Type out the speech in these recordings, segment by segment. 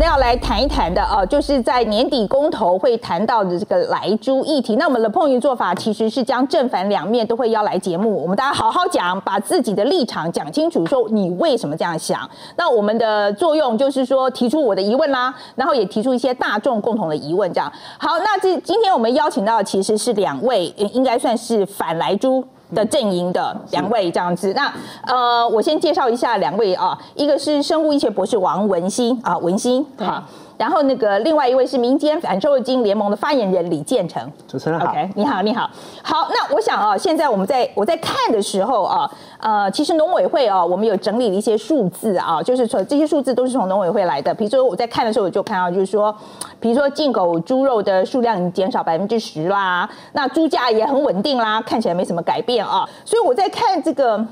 们要来谈一谈的啊，就是在年底公投会谈到的这个莱猪议题。那我们的碰运做法其实是将正反两面都会邀来节目，我们大家好好讲，把自己的立场讲清楚，说你为什么这样想。那我们的作用就是说提出我的疑问啦，然后也提出一些大众共同的疑问，这样。好，那这今天我们邀请到其实是两位，应该算是反莱猪。的阵营的两位这样子，那呃，我先介绍一下两位啊，一个是生物医学博士王文新啊，文新好。然后那个另外一位是民间反受精联盟的发言人李建成，主持人好，OK，你好，你好，好，那我想啊，现在我们在我在看的时候啊，呃，其实农委会啊，我们有整理了一些数字啊，就是从这些数字都是从农委会来的。比如说我在看的时候，我就看到就是说，比如说进口猪肉的数量已经减少百分之十啦，那猪价也很稳定啦，看起来没什么改变啊。所以我在看这个。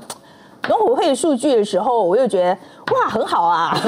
农委会数据的时候，我又觉得哇，很好啊，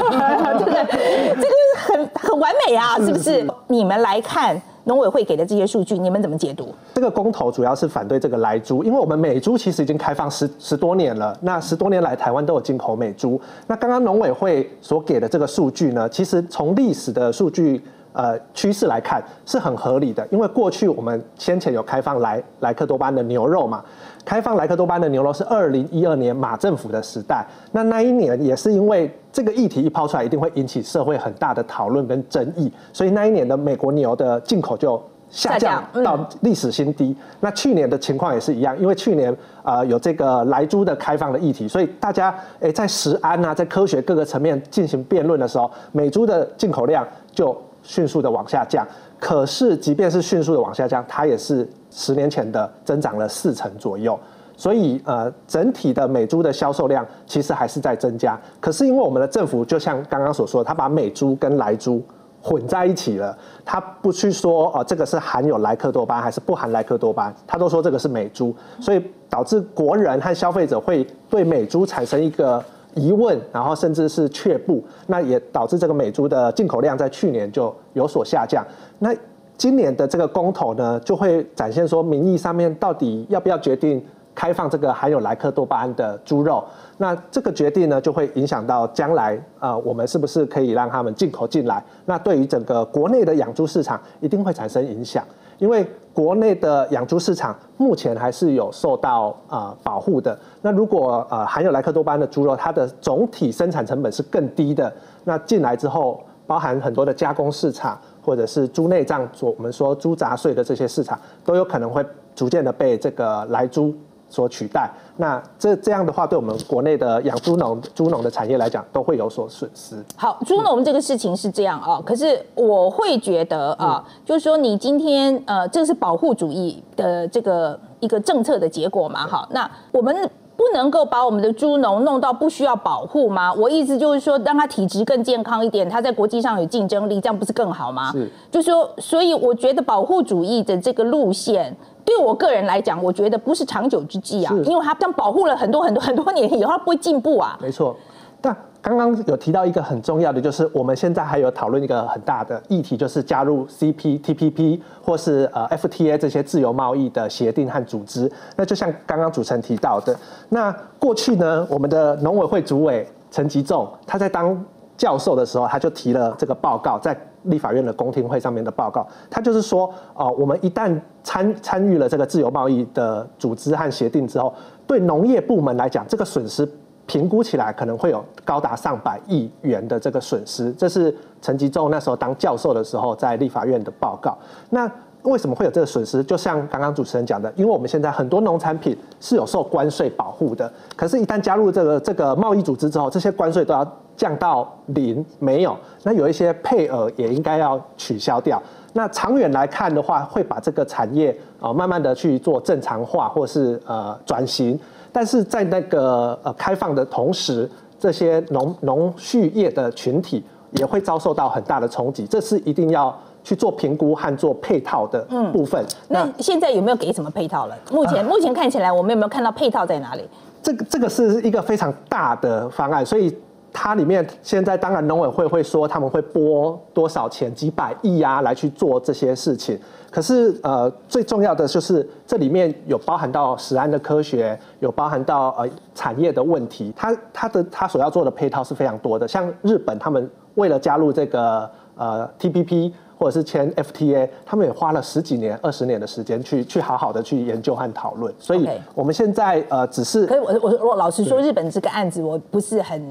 对不对？这个很很完美啊，是不是？你们来看农委会给的这些数据，你们怎么解读？这个公投主要是反对这个来猪，因为我们美猪其实已经开放十十多年了，那十多年来台湾都有进口美猪。那刚刚农委会所给的这个数据呢，其实从历史的数据呃趋势来看是很合理的，因为过去我们先前有开放莱莱克多巴的牛肉嘛。开放莱克多巴的牛肉是二零一二年马政府的时代，那那一年也是因为这个议题一抛出来，一定会引起社会很大的讨论跟争议，所以那一年的美国牛的进口就下降到历史新低。那去年的情况也是一样，因为去年呃有这个莱猪的开放的议题，所以大家诶在食安啊，在科学各个层面进行辩论的时候，美猪的进口量就迅速的往下降。可是即便是迅速的往下降，它也是。十年前的增长了四成左右，所以呃，整体的美猪的销售量其实还是在增加。可是因为我们的政府就像刚刚所说，他把美猪跟莱猪混在一起了，他不去说哦这个是含有莱克多巴还是不含莱克多巴，他都说这个是美猪，所以导致国人和消费者会对美猪产生一个疑问，然后甚至是却步，那也导致这个美猪的进口量在去年就有所下降。那今年的这个公投呢，就会展现说民意上面到底要不要决定开放这个含有莱克多巴胺的猪肉。那这个决定呢，就会影响到将来啊，我们是不是可以让他们进口进来？那对于整个国内的养猪市场，一定会产生影响。因为国内的养猪市场目前还是有受到啊保护的。那如果呃含有莱克多巴胺的猪肉，它的总体生产成本是更低的，那进来之后，包含很多的加工市场。或者是猪内脏，做我们说猪杂碎的这些市场，都有可能会逐渐的被这个来猪所取代。那这这样的话，对我们国内的养猪农、猪农的产业来讲，都会有所损失。好，猪农这个事情是这样啊，可是我会觉得啊，就是说你今天呃，这是保护主义的这个一个政策的结果嘛？好，那我们。不能够把我们的猪农弄到不需要保护吗？我意思就是说，让他体质更健康一点，他在国际上有竞争力，这样不是更好吗？是，就说，所以我觉得保护主义的这个路线，对我个人来讲，我觉得不是长久之计啊，因为他这样保护了很多很多很多年以后，他不会进步啊。没错，但。刚刚有提到一个很重要的，就是我们现在还有讨论一个很大的议题，就是加入 CPTPP 或是呃 FTA 这些自由贸易的协定和组织。那就像刚刚主持人提到的，那过去呢，我们的农委会主委陈吉仲他在当教授的时候，他就提了这个报告，在立法院的公听会上面的报告，他就是说，哦，我们一旦参参与了这个自由贸易的组织和协定之后，对农业部门来讲，这个损失。评估起来可能会有高达上百亿元的这个损失，这是陈吉仲那时候当教授的时候在立法院的报告。那为什么会有这个损失？就像刚刚主持人讲的，因为我们现在很多农产品是有受关税保护的，可是，一旦加入这个这个贸易组织之后，这些关税都要降到零，没有。那有一些配额也应该要取消掉。那长远来看的话，会把这个产业啊慢慢的去做正常化，或是呃转型。但是在那个呃开放的同时，这些农农畜业的群体也会遭受到很大的冲击，这是一定要去做评估和做配套的部分。那现在有没有给什么配套了？目前目前看起来，我们有没有看到配套在哪里？这个这个是一个非常大的方案，所以它里面现在当然农委会会说他们会拨多少钱，几百亿啊来去做这些事情。可是，呃，最重要的就是这里面有包含到食安的科学，有包含到呃产业的问题。它它的它所要做的配套是非常多的。像日本，他们为了加入这个呃 TPP 或者是签 FTA，他们也花了十几年、二十年的时间去去好好的去研究和讨论。所以我们现在呃只是可是我我我老实说，日本这个案子我不是很。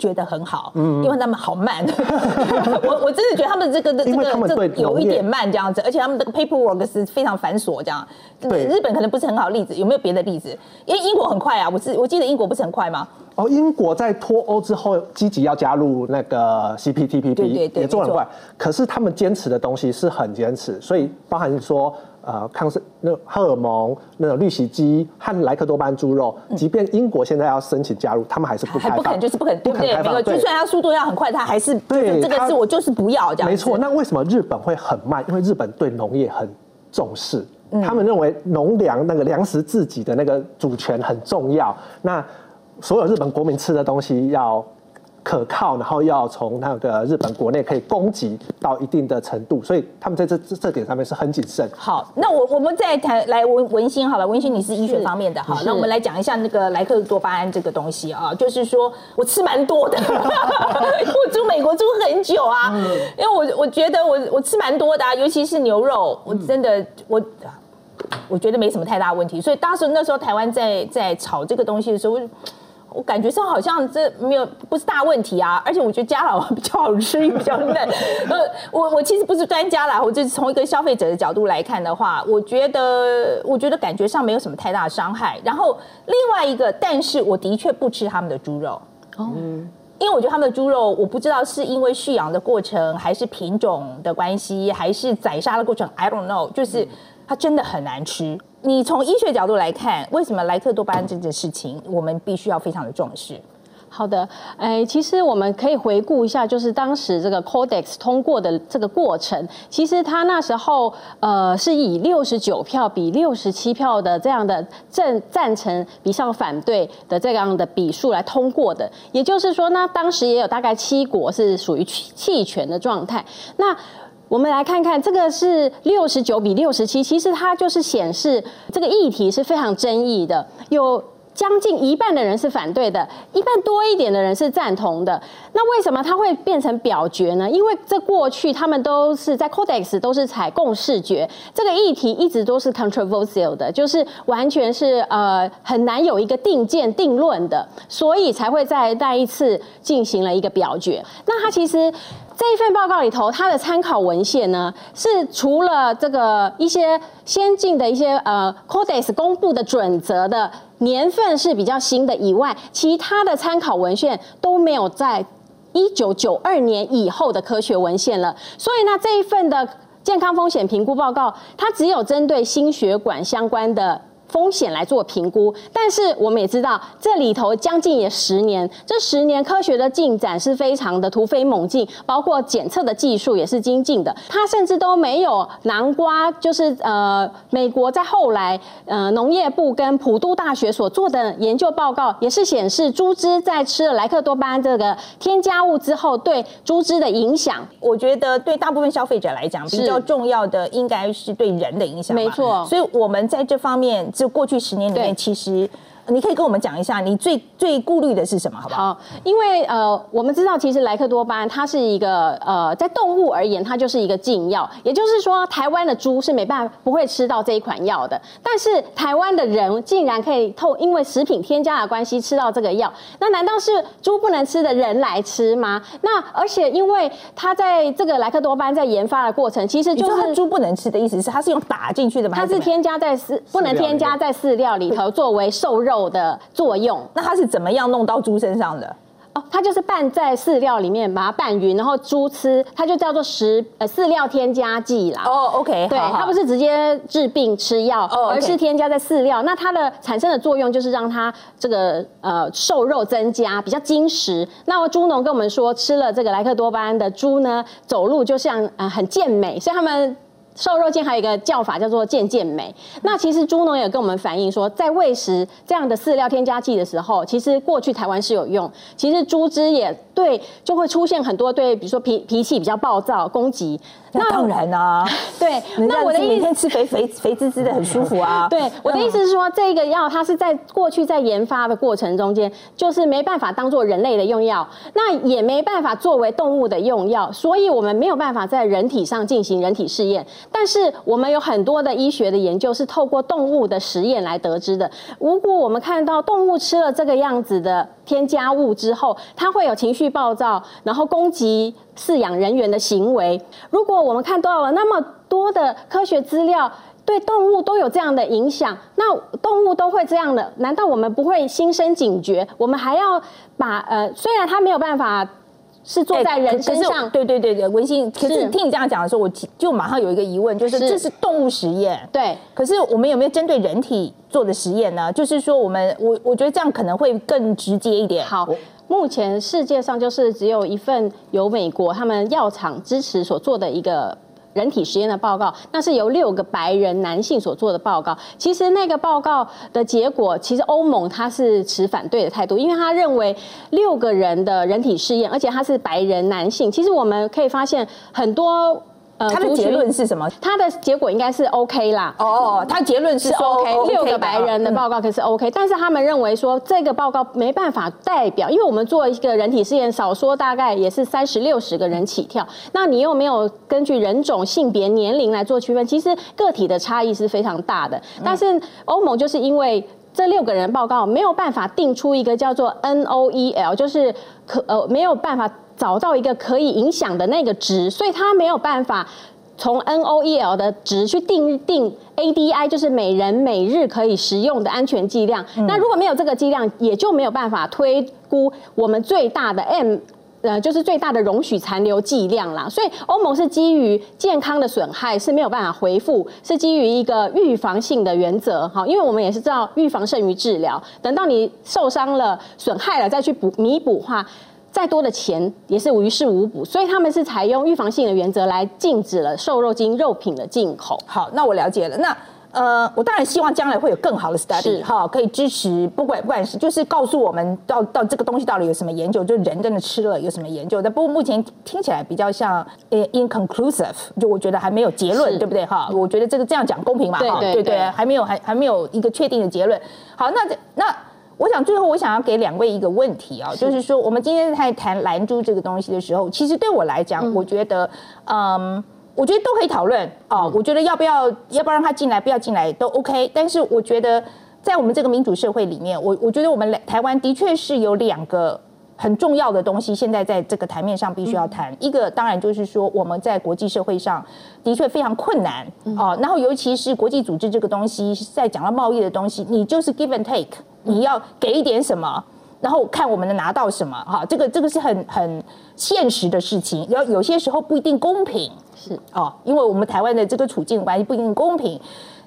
觉得很好，嗯因为他们好慢，我我真的觉得他们这个这个这有一点慢这样子，而且他们这个 paperwork 是非常繁琐这样。对日本可能不是很好例子，有没有别的例子？因为英国很快啊，我是我记得英国不是很快吗？哦，英国在脱欧之后积极要加入那个 CPTPP，对对对也做得很快。可是他们坚持的东西是很坚持，所以包含说呃抗生那荷尔蒙、那种氯洗机和莱克多巴胺猪肉，即便英国现在要申请加入，他们还是不开放，还不肯就是不肯，对不肯？开放。就算它速度要很快，它还是对它这个是我就是不要这样子。没错，那为什么日本会很慢？因为日本对农业很重视，他们认为农粮那个粮食自己的那个主权很重要。那所有日本国民吃的东西要可靠，然后要从那个日本国内可以供给到一定的程度，所以他们在这这这点上面是很谨慎。好，那我我们再谈来文文心好了，文心你是医学方面的，好，那我们来讲一下那个莱克多巴胺这个东西啊，就是说我吃蛮多的，我住美国住很久啊，因为我我觉得我我吃蛮多的啊，尤其是牛肉，我真的我。我觉得没什么太大问题，所以当时那时候台湾在在炒这个东西的时候，我感觉上好像这没有不是大问题啊，而且我觉得加老比较好吃，比较嫩。呃，我我其实不是专家啦，我就是从一个消费者的角度来看的话，我觉得我觉得感觉上没有什么太大的伤害。然后另外一个，但是我的确不吃他们的猪肉。哦，因为我觉得他们的猪肉，我不知道是因为蓄养的过程，还是品种的关系，还是宰杀的过程，I don't know，就是它真的很难吃。你从医学角度来看，为什么莱克多巴胺这件事情，我们必须要非常的重视？好的，哎，其实我们可以回顾一下，就是当时这个 Codex 通过的这个过程。其实他那时候呃是以六十九票比六十七票的这样的正赞成比上反对的这样的比数来通过的。也就是说呢，当时也有大概七国是属于弃权的状态。那我们来看看，这个是六十九比六十七，其实它就是显示这个议题是非常争议的，有。将近一半的人是反对的，一半多一点的人是赞同的。那为什么它会变成表决呢？因为这过去他们都是在 Codex 都是采共视觉，这个议题一直都是 controversial 的，就是完全是呃很难有一个定见定论的，所以才会在那一次进行了一个表决。那它其实。这一份报告里头，它的参考文献呢，是除了这个一些先进的一些呃 Codex 公布的准则的年份是比较新的以外，其他的参考文献都没有在一九九二年以后的科学文献了。所以呢，这一份的健康风险评估报告，它只有针对心血管相关的。风险来做评估，但是我们也知道，这里头将近也十年，这十年科学的进展是非常的突飞猛进，包括检测的技术也是精进的。它甚至都没有南瓜，就是呃，美国在后来呃农业部跟普渡大学所做的研究报告，也是显示猪只在吃了莱克多巴胺这个添加物之后，对猪只的影响。我觉得对大部分消费者来讲，比较重要的应该是对人的影响。没错所以我们在这方面，就过去十年里面，其实你可以跟我们讲一下，你最最顾虑的是什么，好不好？好，因为呃，我们知道其实莱克多巴胺它是一个呃，在动物而言，它就是一个禁药，也就是说，台湾的猪是没办法不会吃到这一款药的，但是台湾的人竟然可以透因为食品添加的关系吃到这个药，那难道是猪不能吃的人来吃吗？那而且因为它在这个莱克多巴胺在研发的过程，其实就是猪不能吃的意思是它是用打进去的吗？它是添加在饲不能添加在饲料里头作为瘦肉的作用。那它是怎么样弄到猪身上的？哦，它就是拌在饲料里面，把它拌匀，然后猪吃，它就叫做食呃饲料添加剂啦。哦，OK，对，好好它不是直接治病吃药，而是添加在饲料。那它的产生的作用就是让它这个呃瘦肉增加，比较精实。那么猪农跟我们说，吃了这个莱克多巴胺的猪呢，走路就像呃很健美，所以他们。瘦肉精还有一个叫法叫做健健美。那其实猪农也跟我们反映说，在喂食这样的饲料添加剂的时候，其实过去台湾是有用。其实猪只也对就会出现很多对，比如说脾脾气比较暴躁、攻击。那当然啊，对，那我的每天吃肥肥肥滋滋的很舒服啊。对，我的意思是说，这个药它是在过去在研发的过程中间，就是没办法当做人类的用药，那也没办法作为动物的用药，所以我们没有办法在人体上进行人体试验。但是我们有很多的医学的研究是透过动物的实验来得知的。如果我们看到动物吃了这个样子的添加物之后，它会有情绪暴躁，然后攻击饲养人员的行为。如果我们看到了那么多的科学资料，对动物都有这样的影响，那动物都会这样的，难道我们不会心生警觉？我们还要把呃，虽然它没有办法是坐在人身上，对对对对，文心。可是听你这样讲的时候，我就马上有一个疑问，就是这是动物实验，对。可是我们有没有针对人体做的实验呢？就是说，我们我我觉得这样可能会更直接一点。好。目前世界上就是只有一份由美国他们药厂支持所做的一个人体实验的报告，那是由六个白人男性所做的报告。其实那个报告的结果，其实欧盟他是持反对的态度，因为他认为六个人的人体试验，而且他是白人男性。其实我们可以发现很多。他的结论是什么？他的结果应该是 OK 啦。哦，他结论是 OK，六个白人的报告可是 OK，但是他们认为说这个报告没办法代表，因为我们做一个人体试验，少说大概也是三十六十个人起跳，那你又没有根据人种、性别、年龄来做区分，其实个体的差异是非常大的。但是欧盟就是因为这六个人报告没有办法定出一个叫做 NOEL，就是可呃没有办法。找到一个可以影响的那个值，所以他没有办法从 NOEL 的值去定定 ADI，就是每人每日可以食用的安全剂量。那如果没有这个剂量，也就没有办法推估我们最大的 M，呃，就是最大的容许残留剂量啦。所以欧盟是基于健康的损害是没有办法回复，是基于一个预防性的原则。哈，因为我们也是知道预防胜于治疗，等到你受伤了、损害了再去补弥补话。再多的钱也是于事无补，所以他们是采用预防性的原则来禁止了瘦肉精肉品的进口。好，那我了解了。那呃，我当然希望将来会有更好的 study 哈，可以支持不管不管是就是告诉我们到到这个东西到底有什么研究，就人真的吃了有什么研究。但不过目前听起来比较像呃 inconclusive，就我觉得还没有结论，对不对哈？我觉得这个这样讲公平嘛？哈，对对，还没有还还没有一个确定的结论。好，那那。我想最后我想要给两位一个问题啊，就是说我们今天在谈蓝珠这个东西的时候，其实对我来讲，我觉得，嗯，我觉得都可以讨论啊。我觉得要不要要不要让他进来，不要进来都 OK。但是我觉得在我们这个民主社会里面，我我觉得我们台湾的确是有两个很重要的东西，现在在这个台面上必须要谈。一个当然就是说我们在国际社会上的确非常困难啊，然后尤其是国际组织这个东西，在讲到贸易的东西，你就是 give and take。你要给一点什么，然后看我们能拿到什么，哈，这个这个是很很现实的事情，要有些时候不一定公平，是哦，因为我们台湾的这个处境关系不一定公平，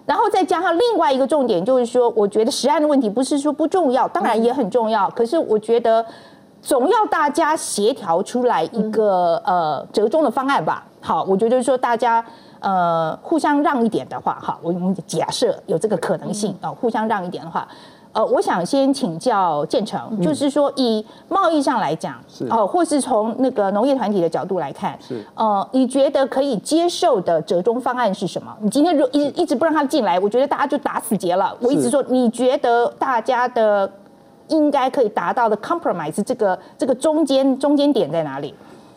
然后再加上另外一个重点就是说，我觉得实案的问题不是说不重要，当然也很重要，可是我觉得总要大家协调出来一个呃折中的方案吧。好，我觉得说大家呃互相让一点的话，哈，我们假设有这个可能性啊，互相让一点的话。呃，我想先请教建成，就是说以贸易上来讲，哦，或是从那个农业团体的角度来看，是，呃，你觉得可以接受的折中方案是什么？你今天如一一直不让他进来，我觉得大家就打死结了。我一直说，你觉得大家的应该可以达到的 compromise 这个这个中间中间点在哪里？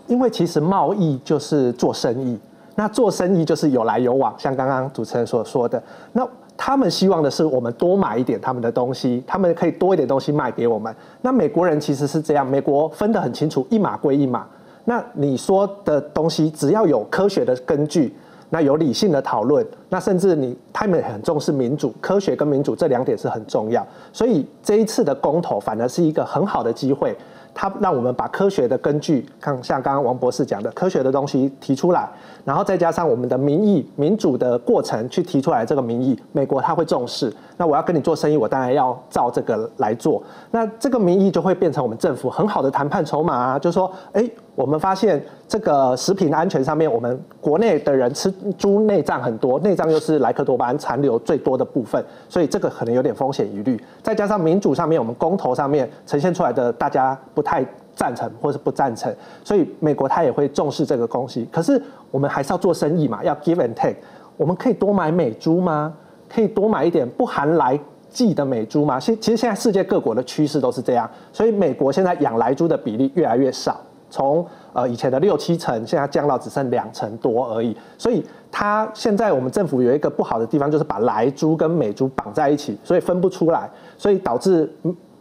因为其实贸易就是做生意，那做生意就是有来有往，像刚刚主持人所说的那。他们希望的是我们多买一点他们的东西，他们可以多一点东西卖给我们。那美国人其实是这样，美国分得很清楚，一码归一码。那你说的东西只要有科学的根据，那有理性的讨论，那甚至你他们很重视民主，科学跟民主这两点是很重要。所以这一次的公投反而是一个很好的机会。他让我们把科学的根据，看像刚刚王博士讲的科学的东西提出来，然后再加上我们的民意、民主的过程去提出来这个民意，美国他会重视。那我要跟你做生意，我当然要照这个来做。那这个民意就会变成我们政府很好的谈判筹码啊，就说，哎。我们发现这个食品安全上面，我们国内的人吃猪内脏很多，内脏又是莱克多巴胺残留最多的部分，所以这个可能有点风险疑虑。再加上民主上面，我们公投上面呈现出来的大家不太赞成或是不赞成，所以美国他也会重视这个东西。可是我们还是要做生意嘛，要 give and take。我们可以多买美猪吗？可以多买一点不含来剂的美猪吗？现其实现在世界各国的趋势都是这样，所以美国现在养来猪的比例越来越少，从呃以前的六七成，现在降到只剩两成多而已。所以它现在我们政府有一个不好的地方，就是把来猪跟美猪绑在一起，所以分不出来，所以导致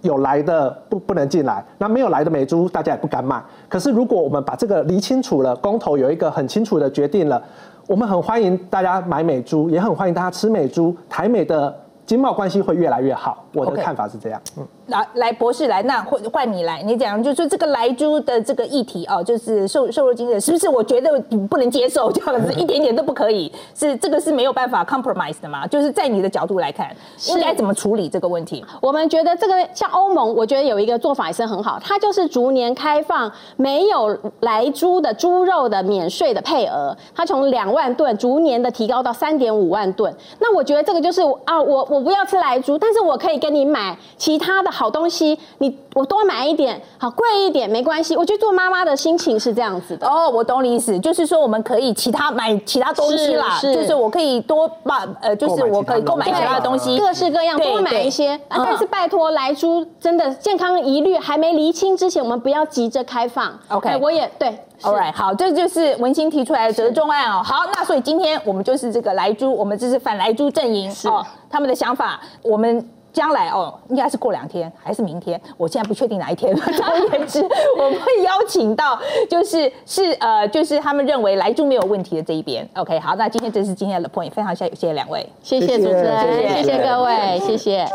有来的不不能进来，那没有来的美猪大家也不敢买。可是如果我们把这个理清楚了，公投有一个很清楚的决定了。我们很欢迎大家买美猪，也很欢迎大家吃美猪。台美的经贸关系会越来越好，我的看法是这样。嗯。来来，博士来，那换换你来，你讲就是说这个来猪的这个议题哦，就是瘦瘦肉精的，是不是？我觉得不能接受这样子，一点点都不可以，是这个是没有办法 compromise 的嘛？就是在你的角度来看，应该怎么处理这个问题？我们觉得这个像欧盟，我觉得有一个做法也是很好，它就是逐年开放没有来猪的猪肉的免税的配额，它从两万吨逐年的提高到三点五万吨。那我觉得这个就是啊，我我不要吃莱猪，但是我可以跟你买其他的。好东西，你我多买一点，好贵一点没关系。我觉得做妈妈的心情是这样子的。哦，我懂你意思，就是说我们可以其他买其他东西啦，就是我可以多把呃，就是我可以购买其他的东西，各式各样多买一些。但是拜托莱猪真的健康疑虑还没厘清之前，我们不要急着开放。OK，我也对，All right，好，这就是文心提出来的折中案哦。好，那所以今天我们就是这个莱猪，我们这是反莱猪阵营哦，他们的想法我们。将来哦，应该是过两天还是明天？我现在不确定哪一天。总而言之，我们会邀请到，就是是呃，就是他们认为来住没有问题的这一边。OK，好，那今天这是今天的 point，非常谢谢两位，谢谢主持人，谢谢各位，谢谢。